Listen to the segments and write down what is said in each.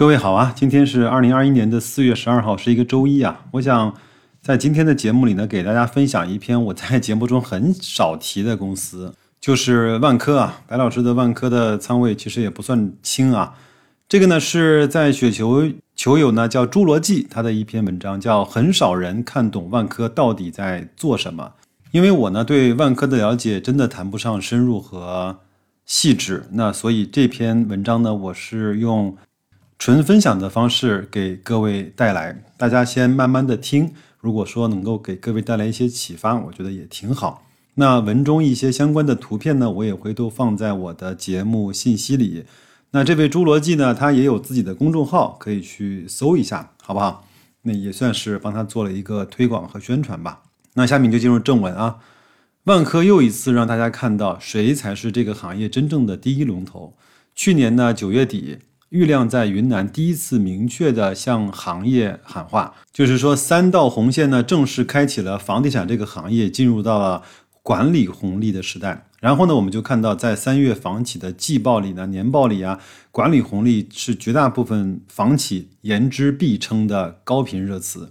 各位好啊，今天是二零二一年的四月十二号，是一个周一啊。我想在今天的节目里呢，给大家分享一篇我在节目中很少提的公司，就是万科啊。白老师的万科的仓位其实也不算轻啊。这个呢是在雪球球友呢叫侏罗纪他的一篇文章，叫很少人看懂万科到底在做什么。因为我呢对万科的了解真的谈不上深入和细致，那所以这篇文章呢，我是用。纯分享的方式给各位带来，大家先慢慢的听。如果说能够给各位带来一些启发，我觉得也挺好。那文中一些相关的图片呢，我也会都放在我的节目信息里。那这位侏罗纪呢，他也有自己的公众号，可以去搜一下，好不好？那也算是帮他做了一个推广和宣传吧。那下面就进入正文啊。万科又一次让大家看到谁才是这个行业真正的第一龙头。去年呢九月底。郁亮在云南第一次明确的向行业喊话，就是说三道红线呢正式开启了房地产这个行业进入到了管理红利的时代。然后呢，我们就看到在三月房企的季报里呢、年报里啊，管理红利是绝大部分房企言之必称的高频热词。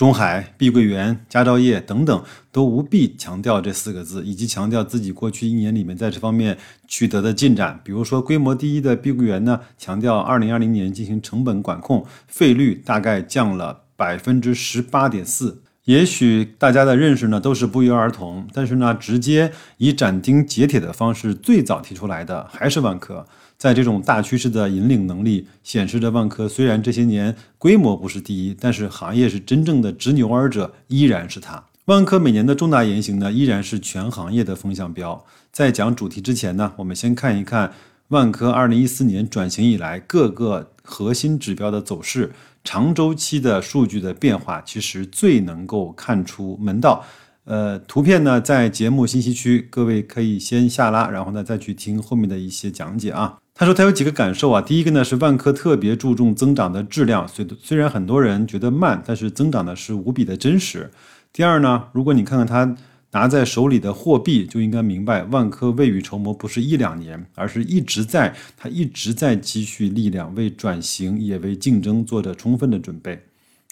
中海、碧桂园、佳兆业等等都无必强调这四个字，以及强调自己过去一年里面在这方面取得的进展。比如说，规模第一的碧桂园呢，强调二零二零年进行成本管控，费率大概降了百分之十八点四。也许大家的认识呢都是不约而同，但是呢，直接以斩钉截铁的方式最早提出来的还是万科。在这种大趋势的引领能力，显示着万科虽然这些年规模不是第一，但是行业是真正的执牛耳者依然是它。万科每年的重大言行呢，依然是全行业的风向标。在讲主题之前呢，我们先看一看万科二零一四年转型以来各个核心指标的走势，长周期的数据的变化，其实最能够看出门道。呃，图片呢在节目信息区，各位可以先下拉，然后呢再去听后面的一些讲解啊。他说他有几个感受啊，第一个呢是万科特别注重增长的质量，虽虽然很多人觉得慢，但是增长的是无比的真实。第二呢，如果你看看他拿在手里的货币，就应该明白万科未雨绸缪不是一两年，而是一直在，他一直在积蓄力量，为转型也为竞争做着充分的准备。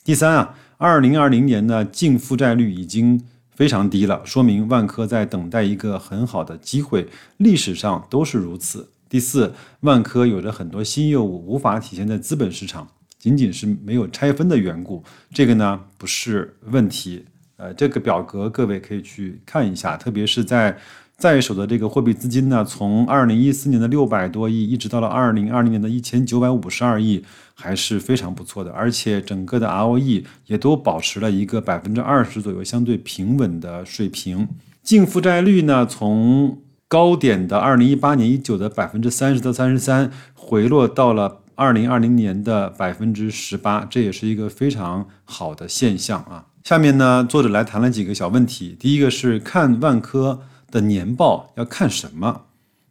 第三啊，二零二零年呢净负债率已经非常低了，说明万科在等待一个很好的机会，历史上都是如此。第四，万科有着很多新业务无法体现在资本市场，仅仅是没有拆分的缘故。这个呢不是问题。呃，这个表格各位可以去看一下，特别是在在手的这个货币资金呢，从二零一四年的六百多亿，一直到了二零二零年的一千九百五十二亿，还是非常不错的。而且整个的 ROE 也都保持了一个百分之二十左右相对平稳的水平。净负债率呢，从高点的二零一八年一九的百分之三十到三十三，回落到了二零二零年的百分之十八，这也是一个非常好的现象啊。下面呢，作者来谈了几个小问题。第一个是看万科的年报要看什么？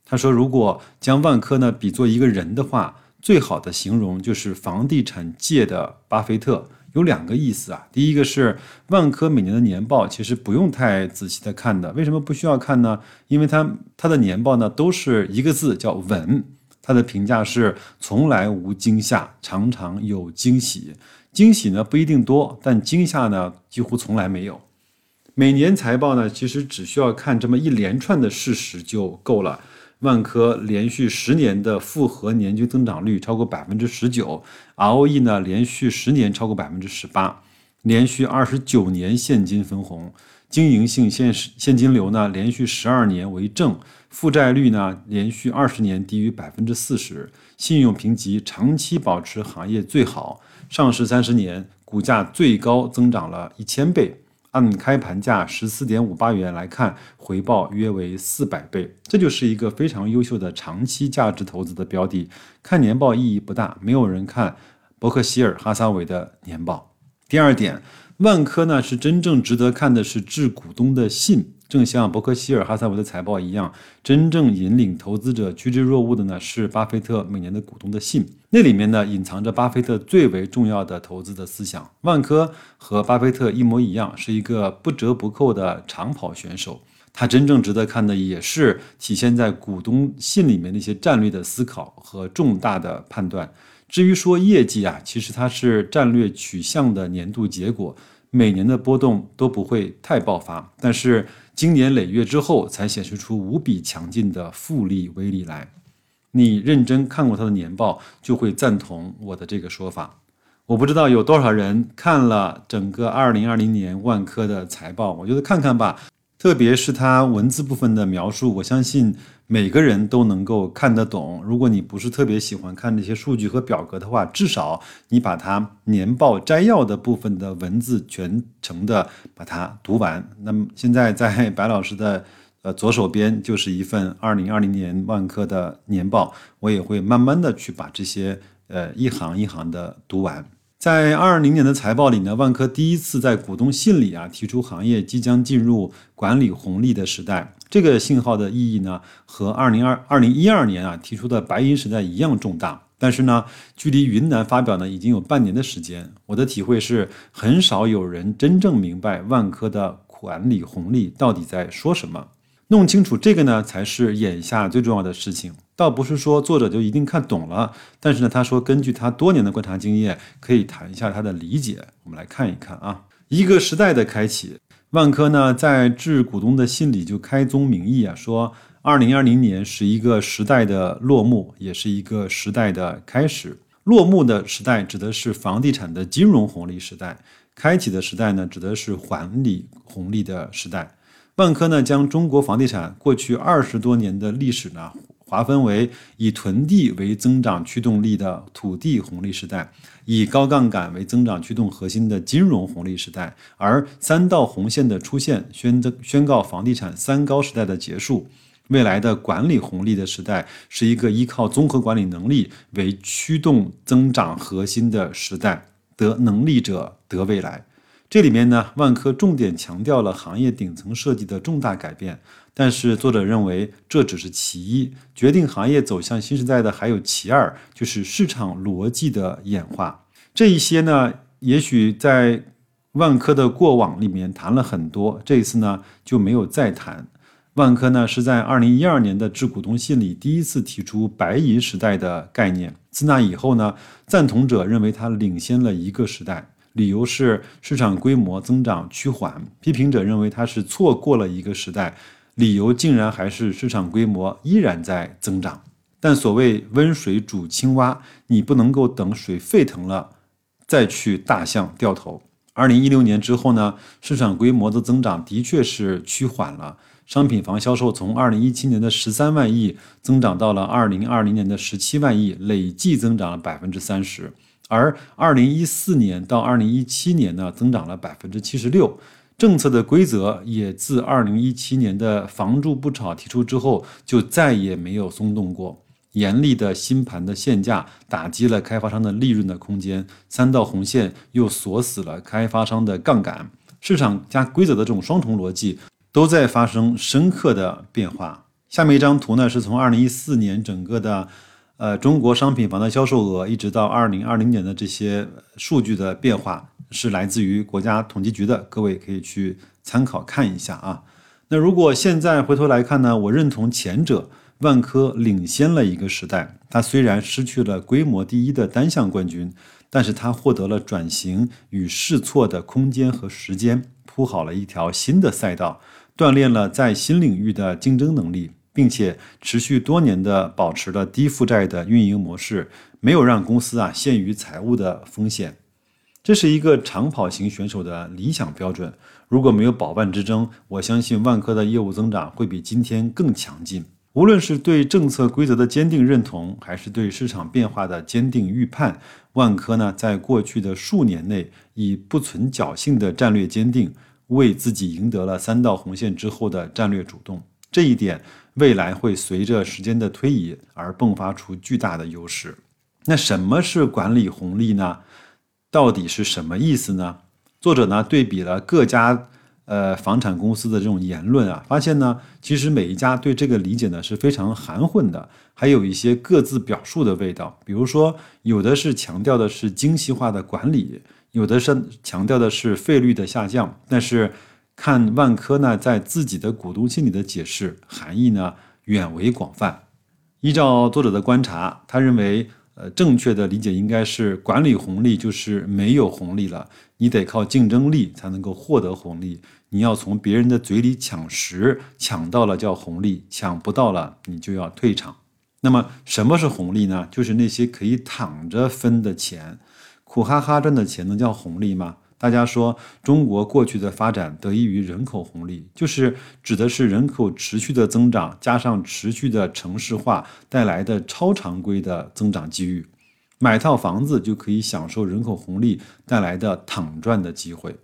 他说，如果将万科呢比作一个人的话，最好的形容就是房地产界的巴菲特。有两个意思啊，第一个是万科每年的年报其实不用太仔细的看的，为什么不需要看呢？因为它它的年报呢都是一个字叫稳，它的评价是从来无惊吓，常常有惊喜，惊喜呢不一定多，但惊吓呢几乎从来没有。每年财报呢其实只需要看这么一连串的事实就够了。万科连续十年的复合年均增长率超过百分之十九，ROE 呢连续十年超过百分之十八，连续二十九年现金分红，经营性现现金流呢连续十二年为正，负债率呢连续二十年低于百分之四十，信用评级长期保持行业最好，上市三十年股价最高增长了一千倍。按开盘价十四点五八元来看，回报约为四百倍，这就是一个非常优秀的长期价值投资的标的。看年报意义不大，没有人看伯克希尔哈撒韦的年报。第二点，万科呢是真正值得看的是致股东的信。正像伯克希尔哈撒韦的财报一样，真正引领投资者趋之若鹜的呢是巴菲特每年的股东的信，那里面呢隐藏着巴菲特最为重要的投资的思想。万科和巴菲特一模一样，是一个不折不扣的长跑选手。他真正值得看的也是体现在股东信里面那些战略的思考和重大的判断。至于说业绩啊，其实它是战略取向的年度结果，每年的波动都不会太爆发，但是经年累月之后才显示出无比强劲的复利威力来。你认真看过他的年报，就会赞同我的这个说法。我不知道有多少人看了整个2020年万科的财报，我觉得看看吧。特别是它文字部分的描述，我相信每个人都能够看得懂。如果你不是特别喜欢看那些数据和表格的话，至少你把它年报摘要的部分的文字全程的把它读完。那么现在在白老师的呃左手边就是一份二零二零年万科的年报，我也会慢慢的去把这些呃一行一行的读完。在二二零年的财报里呢，万科第一次在股东信里啊提出行业即将进入管理红利的时代。这个信号的意义呢，和二零二二零一二年啊提出的白银时代一样重大。但是呢，距离云南发表呢已经有半年的时间。我的体会是，很少有人真正明白万科的管理红利到底在说什么。弄清楚这个呢，才是眼下最重要的事情。倒不是说作者就一定看懂了，但是呢，他说根据他多年的观察经验，可以谈一下他的理解。我们来看一看啊，一个时代的开启。万科呢，在致股东的信里就开宗明义啊，说二零二零年是一个时代的落幕，也是一个时代的开始。落幕的时代指的是房地产的金融红利时代，开启的时代呢，指的是管理红利的时代。万科呢，将中国房地产过去二十多年的历史呢。划分为以囤地为增长驱动力的土地红利时代，以高杠杆为增长驱动核心的金融红利时代，而三道红线的出现宣宣告房地产三高时代的结束。未来的管理红利的时代是一个依靠综合管理能力为驱动增长核心的时代，得能力者得未来。这里面呢，万科重点强调了行业顶层设计的重大改变。但是作者认为这只是其一，决定行业走向新时代的还有其二，就是市场逻辑的演化。这一些呢，也许在万科的过往里面谈了很多，这一次呢就没有再谈。万科呢是在二零一二年的致股东信里第一次提出“白银时代”的概念。自那以后呢，赞同者认为它领先了一个时代，理由是市场规模增长趋缓；批评者认为它是错过了一个时代。理由竟然还是市场规模依然在增长，但所谓温水煮青蛙，你不能够等水沸腾了再去大象掉头。二零一六年之后呢，市场规模的增长的确是趋缓了，商品房销售从二零一七年的十三万亿增长到了二零二零年的十七万亿，累计增长了百分之三十，而二零一四年到二零一七年呢，增长了百分之七十六。政策的规则也自二零一七年的“房住不炒”提出之后，就再也没有松动过。严厉的新盘的限价打击了开发商的利润的空间，三道红线又锁死了开发商的杠杆。市场加规则的这种双重逻辑都在发生深刻的变化。下面一张图呢，是从二零一四年整个的，呃，中国商品房的销售额，一直到二零二零年的这些数据的变化。是来自于国家统计局的，各位可以去参考看一下啊。那如果现在回头来看呢，我认同前者，万科领先了一个时代。它虽然失去了规模第一的单项冠军，但是它获得了转型与试错的空间和时间，铺好了一条新的赛道，锻炼了在新领域的竞争能力，并且持续多年的保持了低负债的运营模式，没有让公司啊陷于财务的风险。这是一个长跑型选手的理想标准。如果没有保万之争，我相信万科的业务增长会比今天更强劲。无论是对政策规则的坚定认同，还是对市场变化的坚定预判，万科呢，在过去的数年内以不存侥幸的战略坚定，为自己赢得了三道红线之后的战略主动。这一点未来会随着时间的推移而迸发出巨大的优势。那什么是管理红利呢？到底是什么意思呢？作者呢对比了各家呃房产公司的这种言论啊，发现呢其实每一家对这个理解呢是非常含混的，还有一些各自表述的味道。比如说，有的是强调的是精细化的管理，有的是强调的是费率的下降。但是看万科呢在自己的股东信里的解释，含义呢远为广泛。依照作者的观察，他认为。呃，正确的理解应该是管理红利就是没有红利了，你得靠竞争力才能够获得红利。你要从别人的嘴里抢食，抢到了叫红利，抢不到了你就要退场。那么什么是红利呢？就是那些可以躺着分的钱，苦哈哈赚的钱能叫红利吗？大家说中国过去的发展得益于人口红利，就是指的是人口持续的增长，加上持续的城市化带来的超常规的增长机遇。买套房子就可以享受人口红利带来的躺赚的机会。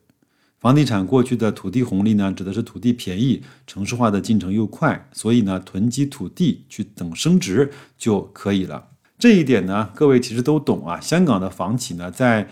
房地产过去的土地红利呢，指的是土地便宜，城市化的进程又快，所以呢，囤积土地去等升值就可以了。这一点呢，各位其实都懂啊。香港的房企呢，在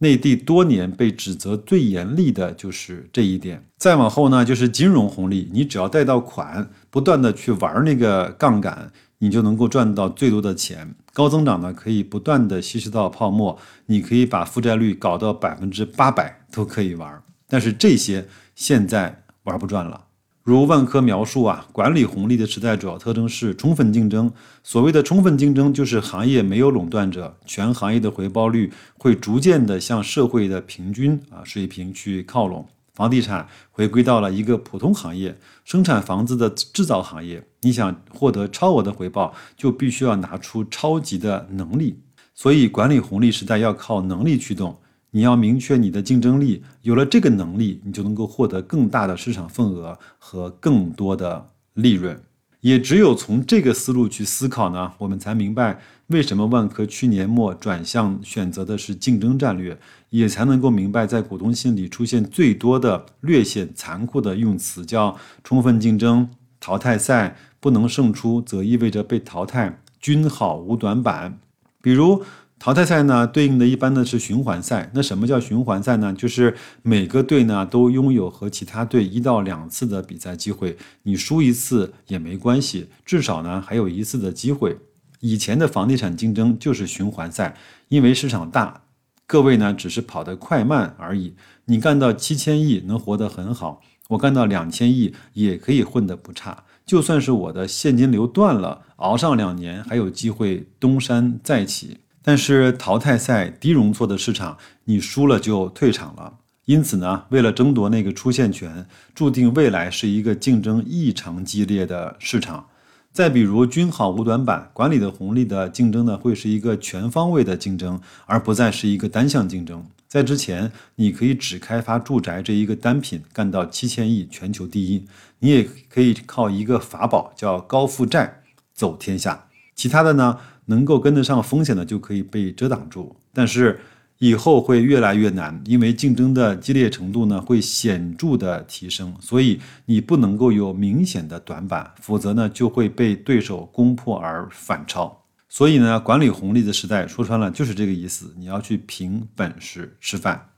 内地多年被指责最严厉的就是这一点。再往后呢，就是金融红利，你只要贷到款，不断的去玩那个杠杆，你就能够赚到最多的钱。高增长呢，可以不断的稀释到泡沫，你可以把负债率搞到百分之八百都可以玩。但是这些现在玩不转了。如万科描述啊，管理红利的时代主要特征是充分竞争。所谓的充分竞争，就是行业没有垄断者，全行业的回报率会逐渐的向社会的平均啊水平去靠拢。房地产回归到了一个普通行业，生产房子的制造行业。你想获得超额的回报，就必须要拿出超级的能力。所以，管理红利时代要靠能力驱动。你要明确你的竞争力，有了这个能力，你就能够获得更大的市场份额和更多的利润。也只有从这个思路去思考呢，我们才明白为什么万科去年末转向选择的是竞争战略，也才能够明白在股东心里出现最多的略显残酷的用词，叫充分竞争、淘汰赛，不能胜出则意味着被淘汰，均好无短板。比如。淘汰赛呢，对应的一般的是循环赛。那什么叫循环赛呢？就是每个队呢？都拥有和其他队一到两次的比赛机会，你输一次也没关系，至少呢？还有一次的机会。以前的房地产竞争就是循环赛，因为市场大，各位呢？只是跑得快慢而已。你干到七千亿能活得很好，我干到两千亿也可以混得不差。就算是我的现金流断了，熬上两年还有机会东山再起。但是淘汰赛低容错的市场，你输了就退场了。因此呢，为了争夺那个出线权，注定未来是一个竞争异常激烈的市场。再比如均好无短板，管理的红利的竞争呢，会是一个全方位的竞争，而不再是一个单项竞争。在之前，你可以只开发住宅这一个单品，干到七千亿全球第一，你也可以靠一个法宝叫高负债走天下。其他的呢？能够跟得上风险的就可以被遮挡住，但是以后会越来越难，因为竞争的激烈程度呢会显著的提升，所以你不能够有明显的短板，否则呢就会被对手攻破而反超。所以呢，管理红利的时代说穿了就是这个意思，你要去凭本事吃饭。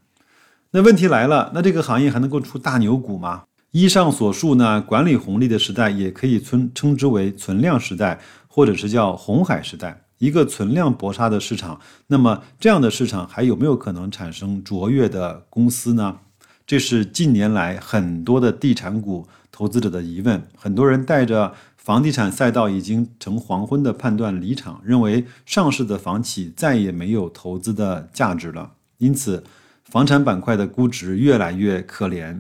那问题来了，那这个行业还能够出大牛股吗？依上所述呢，管理红利的时代也可以称称之为存量时代。或者是叫红海时代，一个存量搏杀的市场，那么这样的市场还有没有可能产生卓越的公司呢？这是近年来很多的地产股投资者的疑问。很多人带着房地产赛道已经成黄昏的判断离场，认为上市的房企再也没有投资的价值了。因此，房产板块的估值越来越可怜，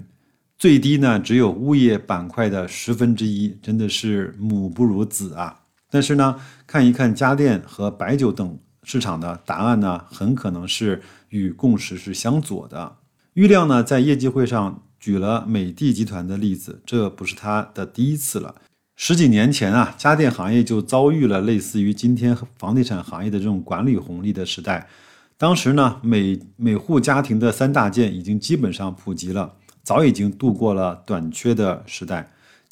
最低呢只有物业板块的十分之一，真的是母不如子啊！但是呢，看一看家电和白酒等市场的答案呢，很可能是与共识是相左的。郁亮呢在业绩会上举了美的集团的例子，这不是他的第一次了。十几年前啊，家电行业就遭遇了类似于今天房地产行业的这种管理红利的时代。当时呢，每每户家庭的三大件已经基本上普及了，早已经度过了短缺的时代。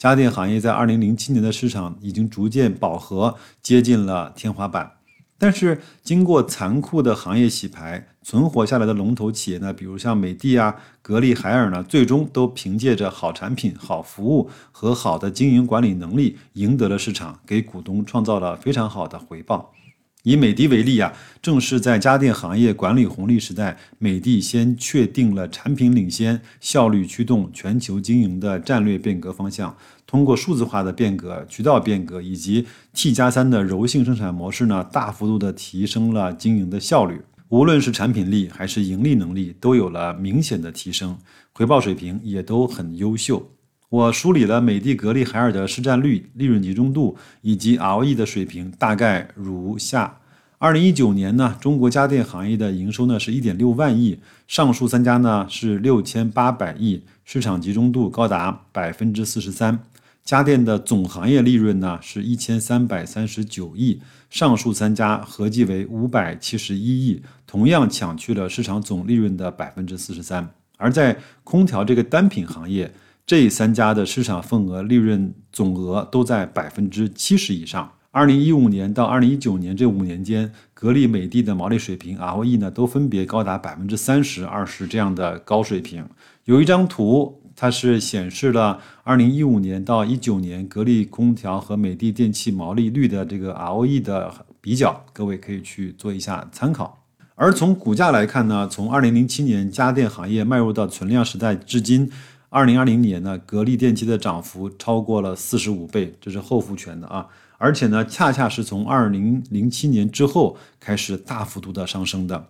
家电行业在二零零七年的市场已经逐渐饱和，接近了天花板。但是经过残酷的行业洗牌，存活下来的龙头企业呢，比如像美的啊、格力、海尔呢，最终都凭借着好产品、好服务和好的经营管理能力，赢得了市场，给股东创造了非常好的回报。以美的为例啊，正是在家电行业管理红利时代，美的先确定了产品领先、效率驱动全球经营的战略变革方向。通过数字化的变革、渠道变革以及 T 加三的柔性生产模式呢，大幅度的提升了经营的效率。无论是产品力还是盈利能力，都有了明显的提升，回报水平也都很优秀。我梳理了美的、格力、海尔的市占率、利润集中度以及 ROE 的水平，大概如下：二零一九年呢，中国家电行业的营收呢是一点六万亿，上述三家呢是六千八百亿，市场集中度高达百分之四十三。家电的总行业利润呢是一千三百三十九亿，上述三家合计为五百七十一亿，同样抢去了市场总利润的百分之四十三。而在空调这个单品行业，这三家的市场份额、利润总额都在百分之七十以上。二零一五年到二零一九年这五年间，格力、美的的毛利水平 ROE 呢都分别高达百分之三十二十这样的高水平。有一张图，它是显示了二零一五年到一九年格力空调和美的电器毛利率的这个 ROE 的比较，各位可以去做一下参考。而从股价来看呢，从二零零七年家电行业迈入到存量时代至今。二零二零年呢，格力电器的涨幅超过了四十五倍，这是后复权的啊！而且呢，恰恰是从二零零七年之后开始大幅度的上升的。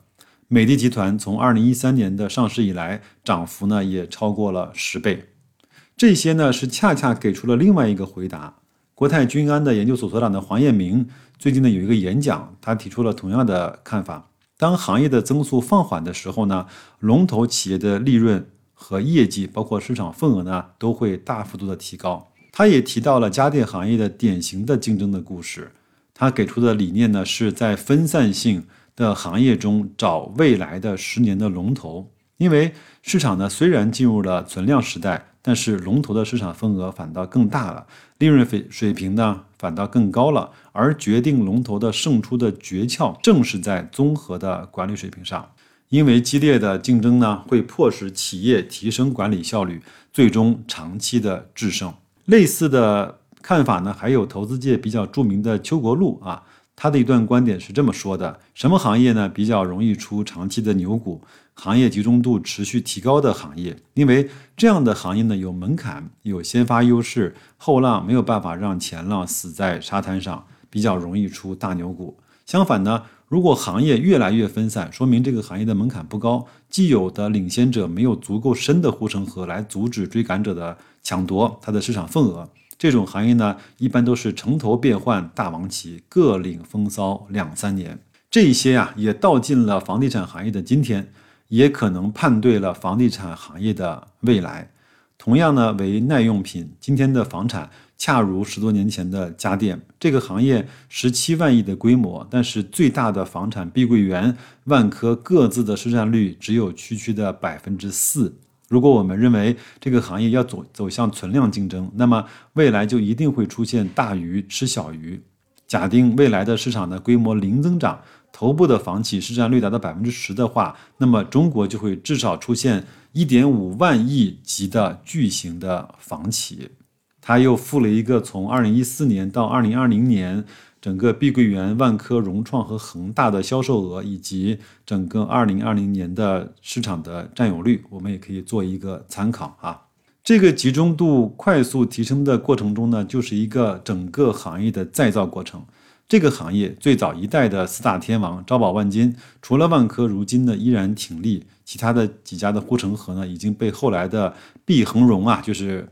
美的集团从二零一三年的上市以来，涨幅呢也超过了十倍。这些呢是恰恰给出了另外一个回答。国泰君安的研究所所长的黄彦明最近呢有一个演讲，他提出了同样的看法：当行业的增速放缓的时候呢，龙头企业的利润。和业绩，包括市场份额呢，都会大幅度的提高。他也提到了家电行业的典型的竞争的故事。他给出的理念呢，是在分散性的行业中找未来的十年的龙头。因为市场呢虽然进入了存量时代，但是龙头的市场份额反倒更大了，利润水水平呢反倒更高了。而决定龙头的胜出的诀窍，正是在综合的管理水平上。因为激烈的竞争呢，会迫使企业提升管理效率，最终长期的制胜。类似的看法呢，还有投资界比较著名的邱国禄啊，他的一段观点是这么说的：什么行业呢比较容易出长期的牛股？行业集中度持续提高的行业，因为这样的行业呢有门槛，有先发优势，后浪没有办法让前浪死在沙滩上，比较容易出大牛股。相反呢？如果行业越来越分散，说明这个行业的门槛不高，既有的领先者没有足够深的护城河来阻止追赶者的抢夺它的市场份额。这种行业呢，一般都是城头变换大王旗，各领风骚两三年。这一些啊，也道尽了房地产行业的今天，也可能判对了房地产行业的未来。同样呢，为耐用品，今天的房产。恰如十多年前的家电这个行业，十七万亿的规模，但是最大的房产碧桂园、万科各自的市占率只有区区的百分之四。如果我们认为这个行业要走走向存量竞争，那么未来就一定会出现大鱼吃小鱼。假定未来的市场的规模零增长，头部的房企市占率达到百分之十的话，那么中国就会至少出现一点五万亿级的巨型的房企。他又附了一个从二零一四年到二零二零年整个碧桂园、万科、融创和恒大的销售额，以及整个二零二零年的市场的占有率，我们也可以做一个参考啊。这个集中度快速提升的过程中呢，就是一个整个行业的再造过程。这个行业最早一代的四大天王招宝万金，除了万科，如今呢依然挺立，其他的几家的护城河呢已经被后来的碧恒荣啊，就是。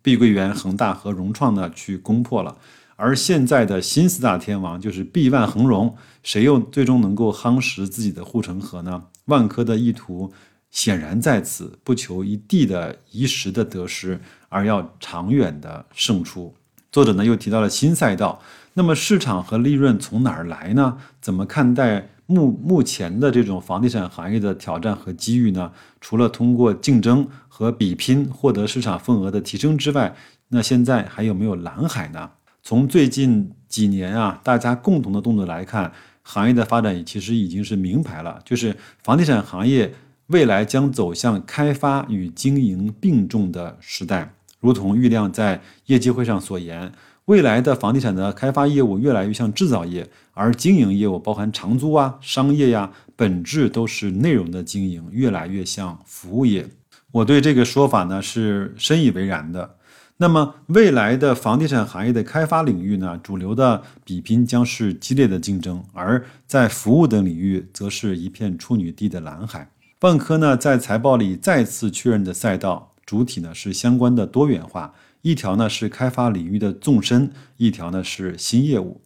碧桂园、恒大和融创呢，去攻破了，而现在的新四大天王就是碧万恒融，谁又最终能够夯实自己的护城河呢？万科的意图显然在此，不求一地的一时的得失，而要长远的胜出。作者呢又提到了新赛道，那么市场和利润从哪儿来呢？怎么看待？目目前的这种房地产行业的挑战和机遇呢，除了通过竞争和比拼获得市场份额的提升之外，那现在还有没有蓝海呢？从最近几年啊，大家共同的动作来看，行业的发展其实已经是明牌了，就是房地产行业未来将走向开发与经营并重的时代。如同郁亮在业绩会上所言，未来的房地产的开发业务越来越像制造业，而经营业务包含长租啊、商业呀，本质都是内容的经营，越来越像服务业。我对这个说法呢是深以为然的。那么未来的房地产行业的开发领域呢，主流的比拼将是激烈的竞争，而在服务等领域则是一片处女地的蓝海。万科呢在财报里再次确认的赛道主体呢是相关的多元化。一条呢是开发领域的纵深，一条呢是新业务。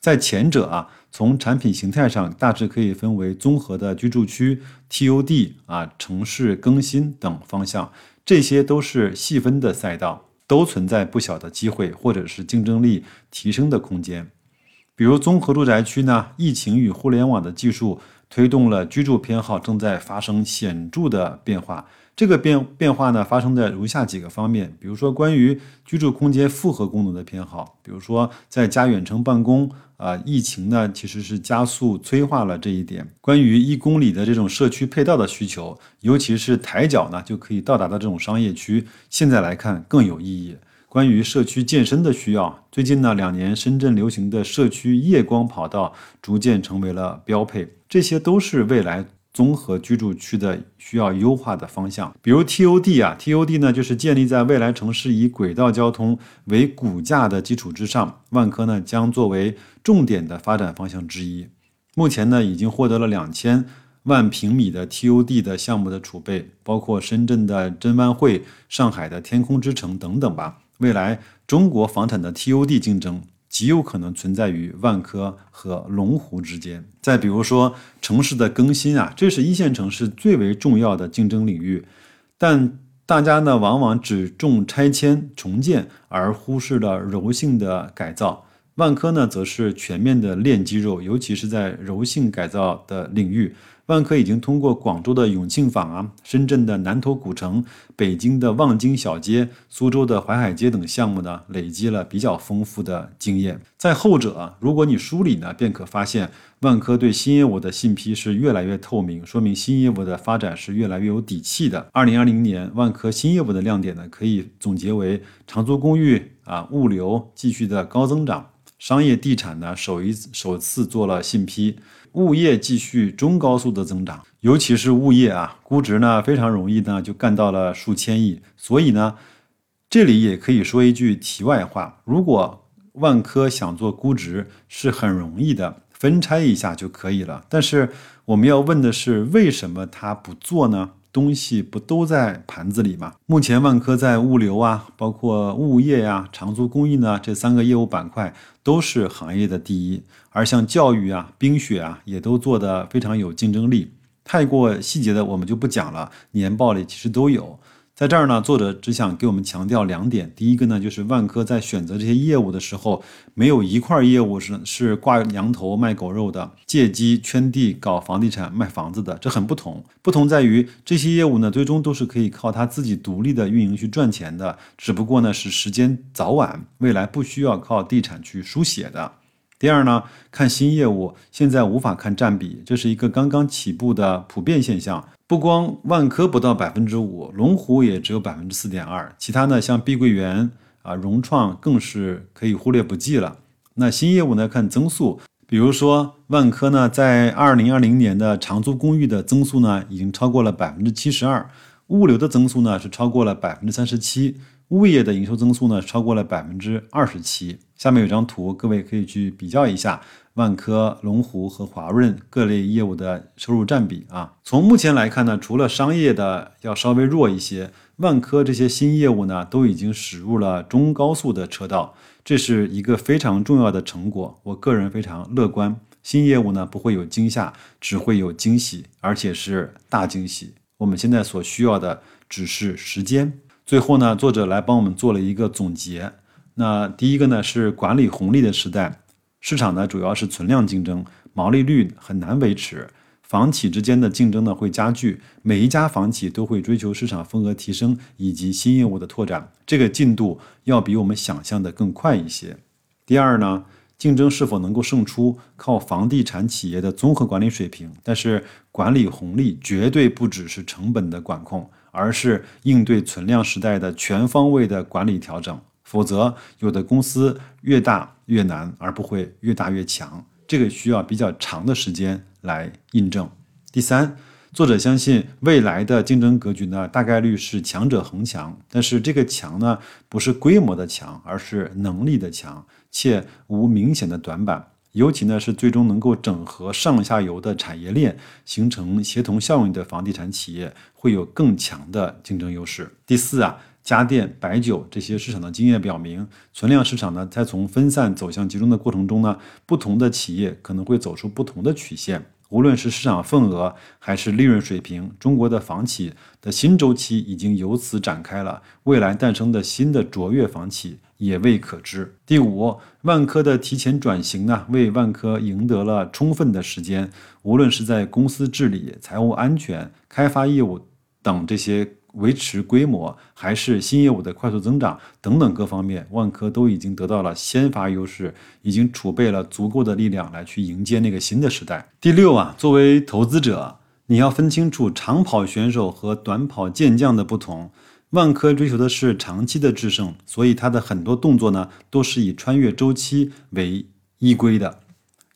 在前者啊，从产品形态上大致可以分为综合的居住区、TOD 啊、城市更新等方向，这些都是细分的赛道，都存在不小的机会或者是竞争力提升的空间。比如综合住宅区呢，疫情与互联网的技术推动了居住偏好正在发生显著的变化。这个变变化呢，发生在如下几个方面，比如说关于居住空间复合功能的偏好，比如说在家远程办公啊，疫情呢其实是加速催化了这一点。关于一公里的这种社区配套的需求，尤其是抬脚呢就可以到达的这种商业区，现在来看更有意义。关于社区健身的需要，最近呢两年深圳流行的社区夜光跑道逐渐成为了标配，这些都是未来。综合居住区的需要优化的方向，比如 TOD 啊，TOD 呢就是建立在未来城市以轨道交通为骨架的基础之上，万科呢将作为重点的发展方向之一。目前呢已经获得了两千万平米的 TOD 的项目的储备，包括深圳的真万汇、上海的天空之城等等吧。未来中国房产的 TOD 竞争。极有可能存在于万科和龙湖之间。再比如说城市的更新啊，这是一线城市最为重要的竞争领域，但大家呢往往只重拆迁重建，而忽视了柔性的改造。万科呢则是全面的练肌肉，尤其是在柔性改造的领域。万科已经通过广州的永庆坊啊、深圳的南头古城、北京的望京小街、苏州的淮海街等项目呢，累积了比较丰富的经验。在后者，如果你梳理呢，便可发现，万科对新业务的信批是越来越透明，说明新业务的发展是越来越有底气的。二零二零年，万科新业务的亮点呢，可以总结为长租公寓啊、物流继续的高增长，商业地产呢首一首次做了信批。物业继续中高速的增长，尤其是物业啊，估值呢非常容易呢就干到了数千亿。所以呢，这里也可以说一句题外话：如果万科想做估值是很容易的，分拆一下就可以了。但是我们要问的是，为什么他不做呢？东西不都在盘子里吗？目前万科在物流啊，包括物业呀、长租公寓呢这三个业务板块都是行业的第一，而像教育啊、冰雪啊也都做得非常有竞争力。太过细节的我们就不讲了，年报里其实都有。在这儿呢，作者只想给我们强调两点。第一个呢，就是万科在选择这些业务的时候，没有一块业务是是挂羊头卖狗肉的，借机圈地搞房地产卖房子的，这很不同。不同在于这些业务呢，最终都是可以靠他自己独立的运营去赚钱的，只不过呢是时间早晚，未来不需要靠地产去书写的。第二呢，看新业务，现在无法看占比，这是一个刚刚起步的普遍现象。不光万科不到百分之五，龙湖也只有百分之四点二，其他呢像碧桂园啊、融创更是可以忽略不计了。那新业务呢看增速，比如说万科呢在二零二零年的长租公寓的增速呢已经超过了百分之七十二，物流的增速呢是超过了百分之三十七，物业的营收增速呢超过了百分之二十七。下面有张图，各位可以去比较一下。万科、龙湖和华润各类业务的收入占比啊，从目前来看呢，除了商业的要稍微弱一些，万科这些新业务呢都已经驶入了中高速的车道，这是一个非常重要的成果。我个人非常乐观，新业务呢不会有惊吓，只会有惊喜，而且是大惊喜。我们现在所需要的只是时间。最后呢，作者来帮我们做了一个总结。那第一个呢是管理红利的时代。市场呢主要是存量竞争，毛利率很难维持，房企之间的竞争呢会加剧，每一家房企都会追求市场份额提升以及新业务的拓展，这个进度要比我们想象的更快一些。第二呢，竞争是否能够胜出，靠房地产企业的综合管理水平，但是管理红利绝对不只是成本的管控，而是应对存量时代的全方位的管理调整。否则有的公司越大越难，而不会越大越强。这个需要比较长的时间来印证。第三，作者相信未来的竞争格局呢，大概率是强者恒强，但是这个强呢，不是规模的强，而是能力的强，且无明显的短板。尤其呢是最终能够整合上下游的产业链，形成协同效应的房地产企业，会有更强的竞争优势。第四啊。家电、白酒这些市场的经验表明，存量市场呢，在从分散走向集中的过程中呢，不同的企业可能会走出不同的曲线。无论是市场份额还是利润水平，中国的房企的新周期已经由此展开了。未来诞生的新的卓越房企也未可知。第五，万科的提前转型呢，为万科赢得了充分的时间。无论是在公司治理、财务安全、开发业务等这些。维持规模，还是新业务的快速增长等等各方面，万科都已经得到了先发优势，已经储备了足够的力量来去迎接那个新的时代。第六啊，作为投资者，你要分清楚长跑选手和短跑健将的不同。万科追求的是长期的制胜，所以它的很多动作呢，都是以穿越周期为依归的。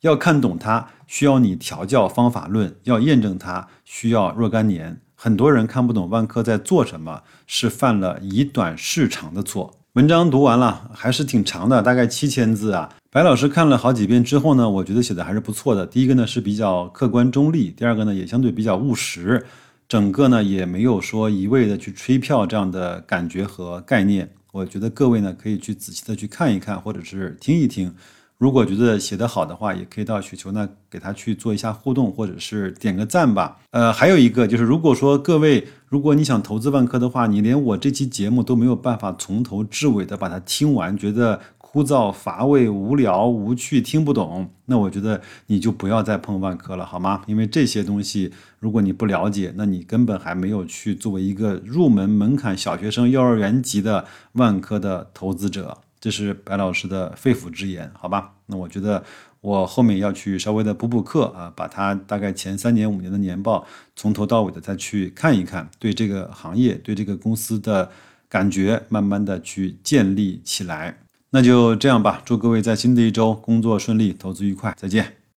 要看懂它，需要你调教方法论；要验证它，需要若干年。很多人看不懂万科在做什么，是犯了以短视长的错。文章读完了，还是挺长的，大概七千字啊。白老师看了好几遍之后呢，我觉得写的还是不错的。第一个呢是比较客观中立，第二个呢也相对比较务实，整个呢也没有说一味的去吹票这样的感觉和概念。我觉得各位呢可以去仔细的去看一看，或者是听一听。如果觉得写得好的话，也可以到雪球呢给他去做一下互动，或者是点个赞吧。呃，还有一个就是，如果说各位，如果你想投资万科的话，你连我这期节目都没有办法从头至尾的把它听完，觉得枯燥乏味、无聊无趣、听不懂，那我觉得你就不要再碰万科了，好吗？因为这些东西，如果你不了解，那你根本还没有去作为一个入门门槛小学生、幼儿园级的万科的投资者。这是白老师的肺腑之言，好吧？那我觉得我后面要去稍微的补补课啊，把他大概前三年、五年的年报从头到尾的再去看一看，对这个行业、对这个公司的感觉，慢慢的去建立起来。那就这样吧，祝各位在新的一周工作顺利，投资愉快，再见。